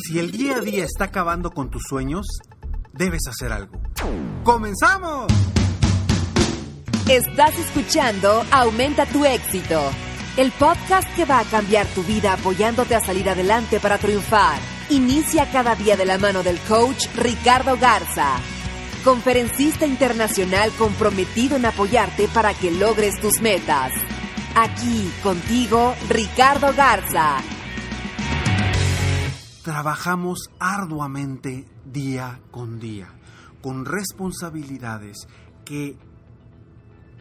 Si el día a día está acabando con tus sueños, debes hacer algo. ¡Comenzamos! Estás escuchando Aumenta tu éxito, el podcast que va a cambiar tu vida apoyándote a salir adelante para triunfar. Inicia cada día de la mano del coach Ricardo Garza, conferencista internacional comprometido en apoyarte para que logres tus metas. Aquí contigo, Ricardo Garza trabajamos arduamente día con día, con responsabilidades que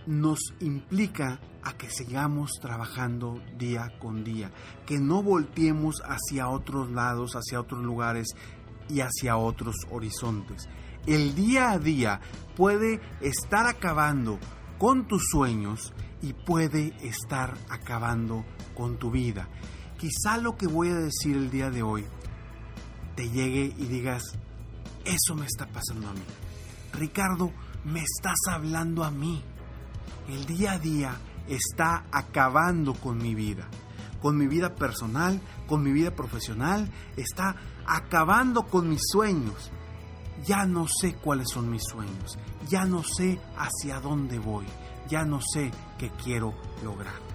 nos implica a que sigamos trabajando día con día, que no volteemos hacia otros lados, hacia otros lugares y hacia otros horizontes. El día a día puede estar acabando con tus sueños y puede estar acabando con tu vida. Quizá lo que voy a decir el día de hoy te llegue y digas, eso me está pasando a mí. Ricardo, me estás hablando a mí. El día a día está acabando con mi vida. Con mi vida personal, con mi vida profesional, está acabando con mis sueños. Ya no sé cuáles son mis sueños. Ya no sé hacia dónde voy. Ya no sé qué quiero lograr.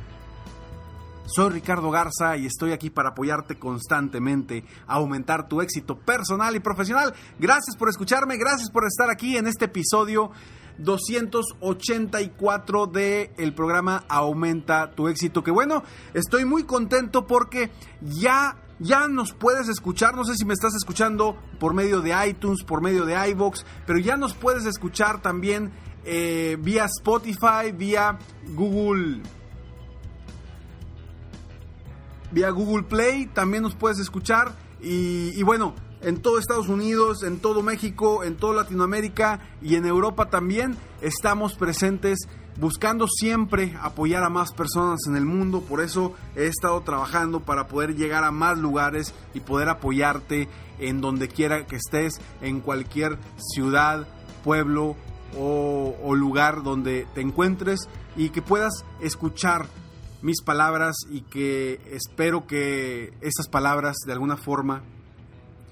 Soy Ricardo Garza y estoy aquí para apoyarte constantemente a aumentar tu éxito personal y profesional. Gracias por escucharme, gracias por estar aquí en este episodio 284 de el programa Aumenta tu éxito. Que bueno, estoy muy contento porque ya ya nos puedes escuchar, no sé si me estás escuchando por medio de iTunes, por medio de iVoox, pero ya nos puedes escuchar también eh, vía Spotify, vía Google vía Google Play, también nos puedes escuchar. Y, bueno, en todo Estados Unidos, en todo México, en toda Latinoamérica y en Europa también estamos presentes buscando siempre apoyar a más personas en el mundo, por eso he estado trabajando para poder llegar a más lugares y poder apoyarte en donde quiera que estés, en cualquier ciudad, pueblo o, o lugar donde te encuentres y que puedas escuchar mis palabras y que espero que esas palabras de alguna forma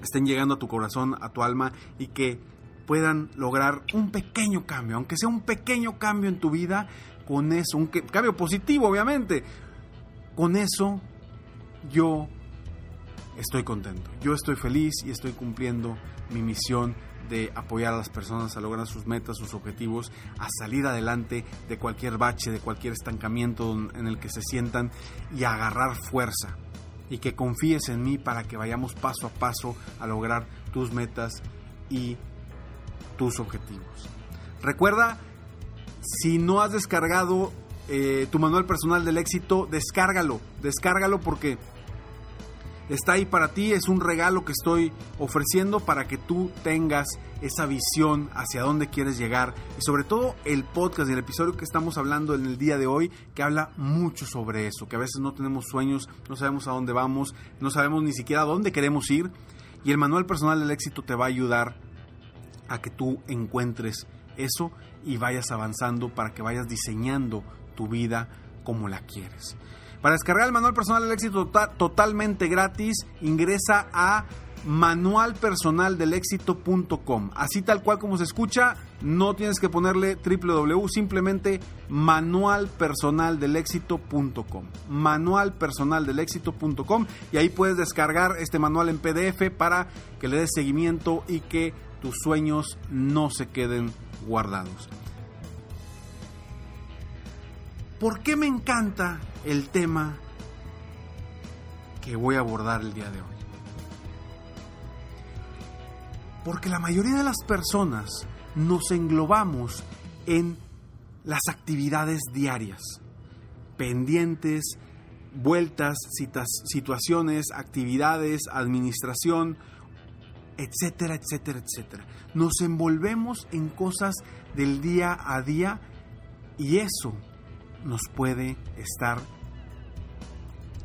estén llegando a tu corazón, a tu alma y que puedan lograr un pequeño cambio, aunque sea un pequeño cambio en tu vida, con eso, un cambio positivo obviamente, con eso yo estoy contento, yo estoy feliz y estoy cumpliendo mi misión de apoyar a las personas a lograr sus metas, sus objetivos, a salir adelante de cualquier bache, de cualquier estancamiento en el que se sientan y a agarrar fuerza. Y que confíes en mí para que vayamos paso a paso a lograr tus metas y tus objetivos. Recuerda, si no has descargado eh, tu manual personal del éxito, descárgalo, descárgalo porque está ahí para ti, es un regalo que estoy ofreciendo para que tú tengas esa visión hacia dónde quieres llegar y sobre todo el podcast y el episodio que estamos hablando en el día de hoy que habla mucho sobre eso, que a veces no tenemos sueños, no sabemos a dónde vamos, no sabemos ni siquiera a dónde queremos ir y el manual personal del éxito te va a ayudar a que tú encuentres eso y vayas avanzando para que vayas diseñando tu vida como la quieres. Para descargar el manual personal del éxito totalmente gratis, ingresa a manualpersonaldelexito.com. Así tal cual como se escucha, no tienes que ponerle www, simplemente manualpersonaldelexito.com. Manualpersonaldelexito.com y ahí puedes descargar este manual en PDF para que le des seguimiento y que tus sueños no se queden guardados. ¿Por qué me encanta el tema que voy a abordar el día de hoy? Porque la mayoría de las personas nos englobamos en las actividades diarias, pendientes, vueltas, citas, situaciones, actividades, administración, etcétera, etcétera, etcétera. Nos envolvemos en cosas del día a día y eso nos puede estar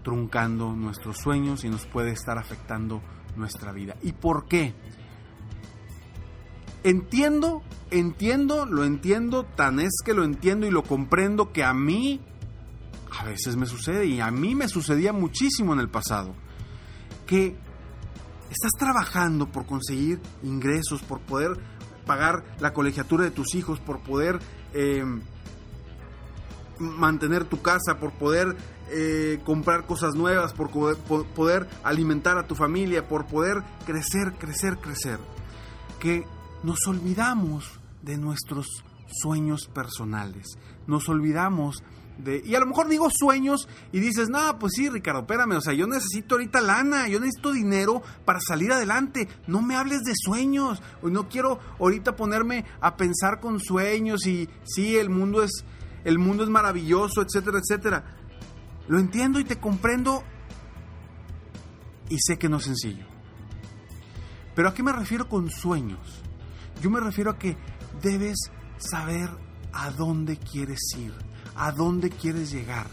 truncando nuestros sueños y nos puede estar afectando nuestra vida. ¿Y por qué? Entiendo, entiendo, lo entiendo, tan es que lo entiendo y lo comprendo que a mí a veces me sucede y a mí me sucedía muchísimo en el pasado. Que estás trabajando por conseguir ingresos, por poder pagar la colegiatura de tus hijos, por poder eh, mantener tu casa, por poder eh, comprar cosas nuevas, por poder alimentar a tu familia, por poder crecer, crecer, crecer. Que nos olvidamos de nuestros sueños personales, nos olvidamos de, y a lo mejor digo sueños y dices, no, pues sí, Ricardo, espérame, o sea, yo necesito ahorita lana, yo necesito dinero para salir adelante, no me hables de sueños, no quiero ahorita ponerme a pensar con sueños y sí, el mundo es, el mundo es maravilloso, etcétera, etcétera. Lo entiendo y te comprendo y sé que no es sencillo. Pero ¿a qué me refiero con sueños? Yo me refiero a que debes saber a dónde quieres ir, a dónde quieres llegar,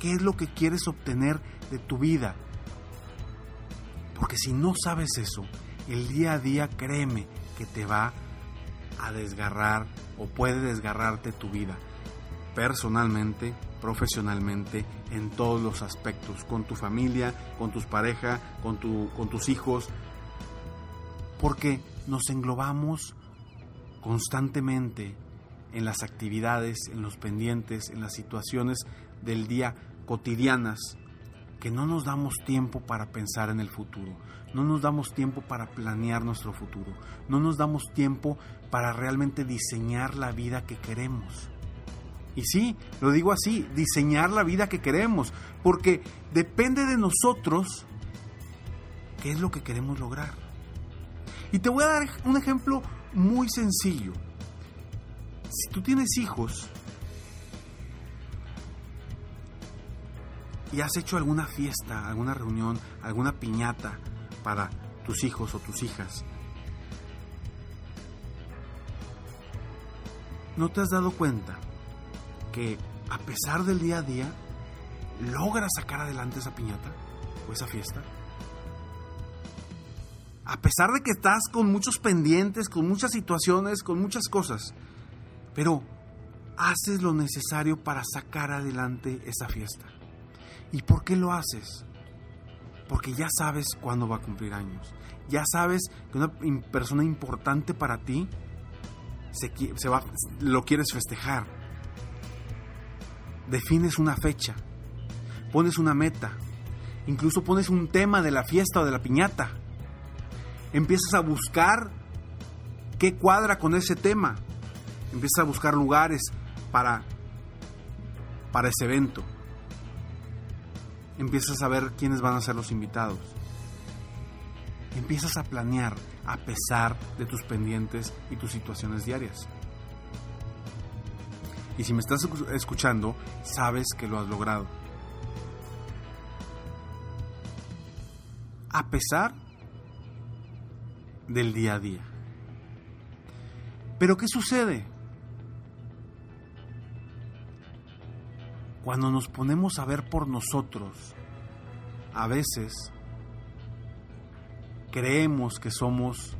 qué es lo que quieres obtener de tu vida. Porque si no sabes eso, el día a día créeme que te va a desgarrar o puede desgarrarte tu vida, personalmente, profesionalmente, en todos los aspectos, con tu familia, con tus parejas, con, tu, con tus hijos, porque nos englobamos constantemente en las actividades, en los pendientes, en las situaciones del día cotidianas, que no nos damos tiempo para pensar en el futuro, no nos damos tiempo para planear nuestro futuro, no nos damos tiempo para realmente diseñar la vida que queremos. Y sí, lo digo así, diseñar la vida que queremos, porque depende de nosotros qué es lo que queremos lograr. Y te voy a dar un ejemplo muy sencillo. Si tú tienes hijos y has hecho alguna fiesta, alguna reunión, alguna piñata para tus hijos o tus hijas, ¿no te has dado cuenta que a pesar del día a día, logras sacar adelante esa piñata o esa fiesta? A pesar de que estás con muchos pendientes, con muchas situaciones, con muchas cosas, pero haces lo necesario para sacar adelante esa fiesta. ¿Y por qué lo haces? Porque ya sabes cuándo va a cumplir años. Ya sabes que una persona importante para ti se, va, lo quieres festejar. Defines una fecha, pones una meta, incluso pones un tema de la fiesta o de la piñata empiezas a buscar qué cuadra con ese tema. Empiezas a buscar lugares para, para ese evento. Empiezas a ver quiénes van a ser los invitados. Empiezas a planear a pesar de tus pendientes y tus situaciones diarias. Y si me estás escuchando, sabes que lo has logrado. A pesar del día a día. Pero ¿qué sucede? Cuando nos ponemos a ver por nosotros, a veces creemos que somos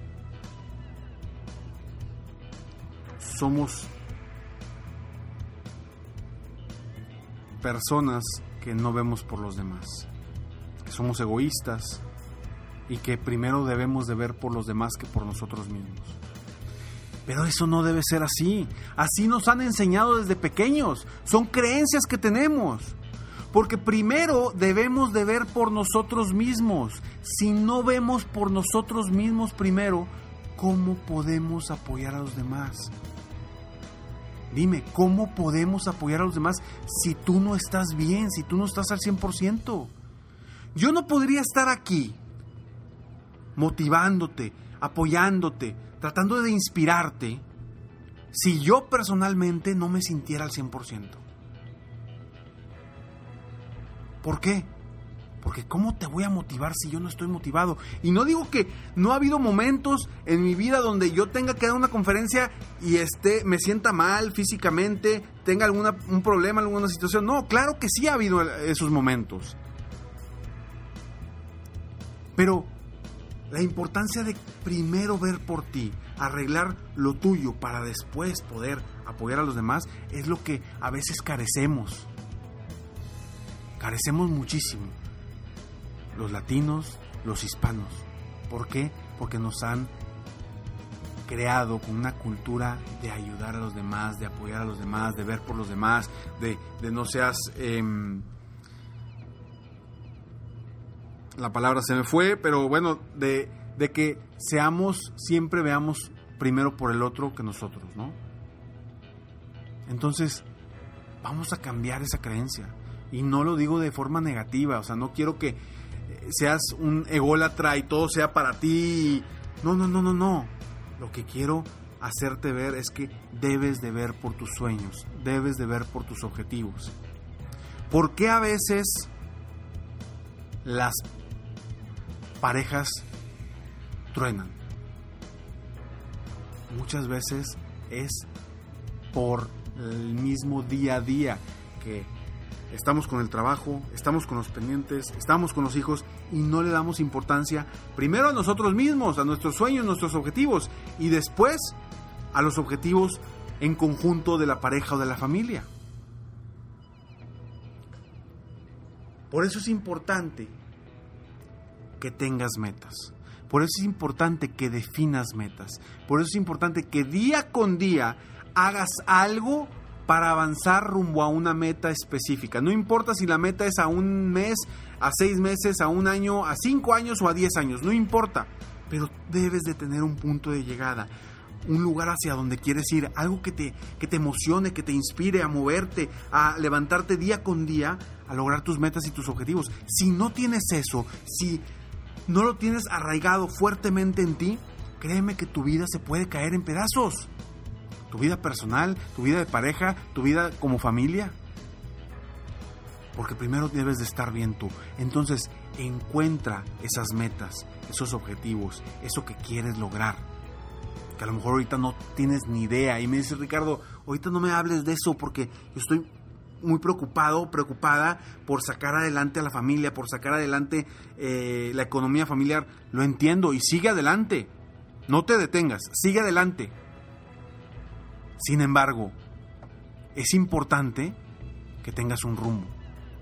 somos personas que no vemos por los demás, que somos egoístas, y que primero debemos de ver por los demás que por nosotros mismos. Pero eso no debe ser así. Así nos han enseñado desde pequeños. Son creencias que tenemos. Porque primero debemos de ver por nosotros mismos. Si no vemos por nosotros mismos primero, ¿cómo podemos apoyar a los demás? Dime, ¿cómo podemos apoyar a los demás si tú no estás bien, si tú no estás al 100%? Yo no podría estar aquí motivándote, apoyándote, tratando de inspirarte si yo personalmente no me sintiera al 100%. ¿Por qué? Porque ¿cómo te voy a motivar si yo no estoy motivado? Y no digo que no ha habido momentos en mi vida donde yo tenga que dar una conferencia y esté, me sienta mal físicamente, tenga alguna, un problema, alguna situación. No, claro que sí ha habido esos momentos. Pero la importancia de primero ver por ti, arreglar lo tuyo para después poder apoyar a los demás, es lo que a veces carecemos. Carecemos muchísimo. Los latinos, los hispanos. ¿Por qué? Porque nos han creado con una cultura de ayudar a los demás, de apoyar a los demás, de ver por los demás, de, no seas... Em, la palabra se me fue, pero bueno, de, de que seamos, siempre veamos primero por el otro que nosotros, ¿no? Entonces, vamos a cambiar esa creencia. Y no lo digo de forma negativa, o sea, no quiero que seas un ególatra y todo sea para ti. No, no, no, no, no. Lo que quiero hacerte ver es que debes de ver por tus sueños, debes de ver por tus objetivos. ¿Por qué a veces las parejas truenan. Muchas veces es por el mismo día a día que estamos con el trabajo, estamos con los pendientes, estamos con los hijos y no le damos importancia primero a nosotros mismos, a nuestros sueños, nuestros objetivos y después a los objetivos en conjunto de la pareja o de la familia. Por eso es importante que tengas metas. Por eso es importante que definas metas. Por eso es importante que día con día hagas algo para avanzar rumbo a una meta específica. No importa si la meta es a un mes, a seis meses, a un año, a cinco años o a diez años. No importa. Pero debes de tener un punto de llegada. Un lugar hacia donde quieres ir. Algo que te, que te emocione, que te inspire a moverte, a levantarte día con día, a lograr tus metas y tus objetivos. Si no tienes eso, si no lo tienes arraigado fuertemente en ti, créeme que tu vida se puede caer en pedazos. Tu vida personal, tu vida de pareja, tu vida como familia. Porque primero debes de estar bien tú. Entonces, encuentra esas metas, esos objetivos, eso que quieres lograr. Que a lo mejor ahorita no tienes ni idea. Y me dice Ricardo, ahorita no me hables de eso porque estoy muy preocupado, preocupada por sacar adelante a la familia, por sacar adelante eh, la economía familiar. Lo entiendo y sigue adelante. No te detengas, sigue adelante. Sin embargo, es importante que tengas un rumbo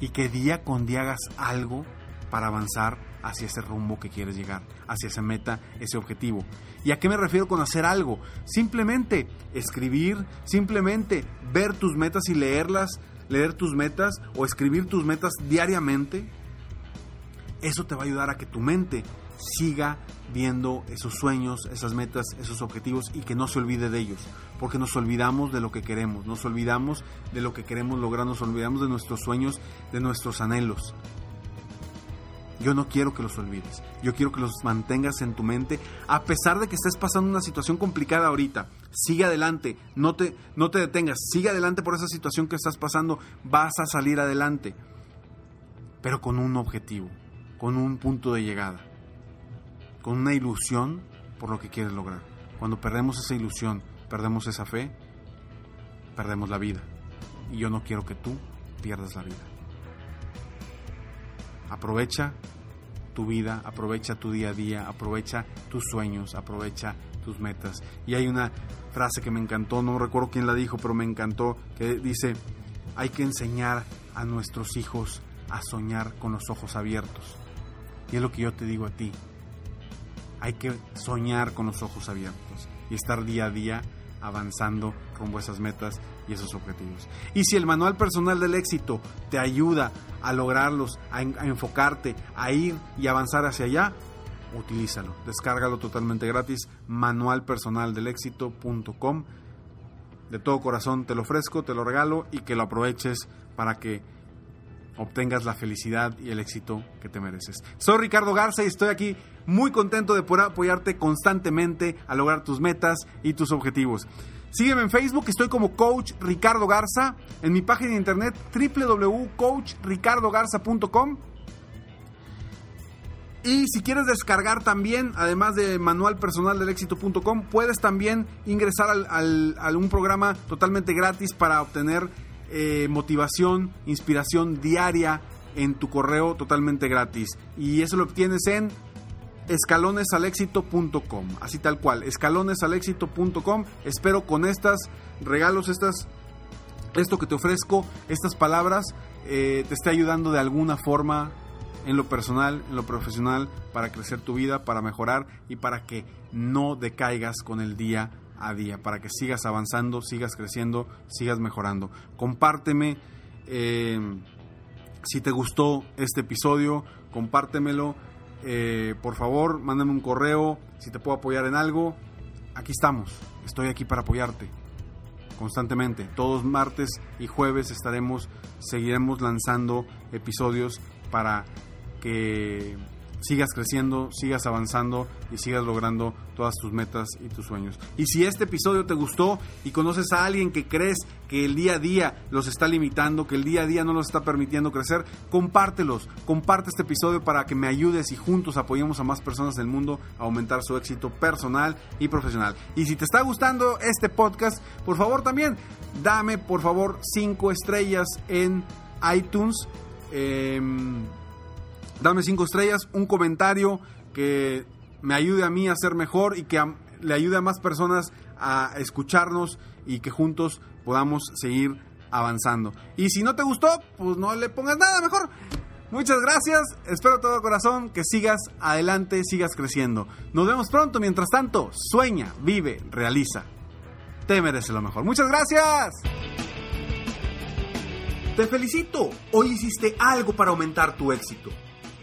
y que día con día hagas algo para avanzar hacia ese rumbo que quieres llegar, hacia esa meta, ese objetivo. ¿Y a qué me refiero con hacer algo? Simplemente escribir, simplemente ver tus metas y leerlas leer tus metas o escribir tus metas diariamente, eso te va a ayudar a que tu mente siga viendo esos sueños, esas metas, esos objetivos y que no se olvide de ellos, porque nos olvidamos de lo que queremos, nos olvidamos de lo que queremos lograr, nos olvidamos de nuestros sueños, de nuestros anhelos. Yo no quiero que los olvides. Yo quiero que los mantengas en tu mente a pesar de que estés pasando una situación complicada ahorita. Sigue adelante, no te, no te detengas, sigue adelante por esa situación que estás pasando, vas a salir adelante. Pero con un objetivo, con un punto de llegada, con una ilusión por lo que quieres lograr. Cuando perdemos esa ilusión, perdemos esa fe, perdemos la vida. Y yo no quiero que tú pierdas la vida. Aprovecha tu vida, aprovecha tu día a día, aprovecha tus sueños, aprovecha tus metas. Y hay una frase que me encantó, no recuerdo quién la dijo, pero me encantó, que dice, hay que enseñar a nuestros hijos a soñar con los ojos abiertos. Y es lo que yo te digo a ti, hay que soñar con los ojos abiertos y estar día a día avanzando rumbo a esas metas y esos objetivos. Y si el manual personal del éxito te ayuda a lograrlos, a, enfocarte, a ir y avanzar hacia allá, utilízalo. Descárgalo totalmente gratis, manualpersonaldelexito.com. De todo corazón te lo ofrezco, te lo regalo y que lo aproveches para que obtengas la felicidad y el éxito que te mereces. Soy Ricardo Garza y estoy aquí muy contento de poder apoyarte constantemente a lograr tus metas y tus objetivos. Sígueme en Facebook, estoy como Coach Ricardo Garza, en mi página de internet www.coachricardogarza.com. Y si quieres descargar también, además de manual personal del éxito.com, puedes también ingresar al, a un programa totalmente gratis para obtener eh, motivación, inspiración diaria en tu correo totalmente gratis. Y eso lo obtienes en escalonesalexito.com, así tal cual, escalonesalexito.com. Espero con estas regalos, estas, esto que te ofrezco, estas palabras, eh, te esté ayudando de alguna forma en lo personal, en lo profesional, para crecer tu vida, para mejorar y para que no decaigas con el día a día, para que sigas avanzando, sigas creciendo, sigas mejorando. Compárteme eh, si te gustó este episodio, compártemelo eh, por favor, mándame un correo si te puedo apoyar en algo. Aquí estamos, estoy aquí para apoyarte constantemente. Todos martes y jueves estaremos, seguiremos lanzando episodios para que sigas creciendo, sigas avanzando y sigas logrando todas tus metas y tus sueños. Y si este episodio te gustó y conoces a alguien que crees que el día a día los está limitando, que el día a día no los está permitiendo crecer, compártelos, comparte este episodio para que me ayudes y juntos apoyemos a más personas del mundo a aumentar su éxito personal y profesional. Y si te está gustando este podcast, por favor también dame por favor 5 estrellas en iTunes. Em, dame cinco estrellas, un comentario que me ayude a mí a ser mejor y que le ayude a más personas a escucharnos y que juntos podamos seguir avanzando. Y si no te gustó, pues no le pongas nada mejor. Muchas gracias, espero todo corazón que sigas adelante, sigas creciendo. Nos vemos pronto, mientras tanto, sueña, vive, realiza. Te mereces lo mejor. Muchas gracias. Te felicito, hoy hiciste algo para aumentar tu éxito.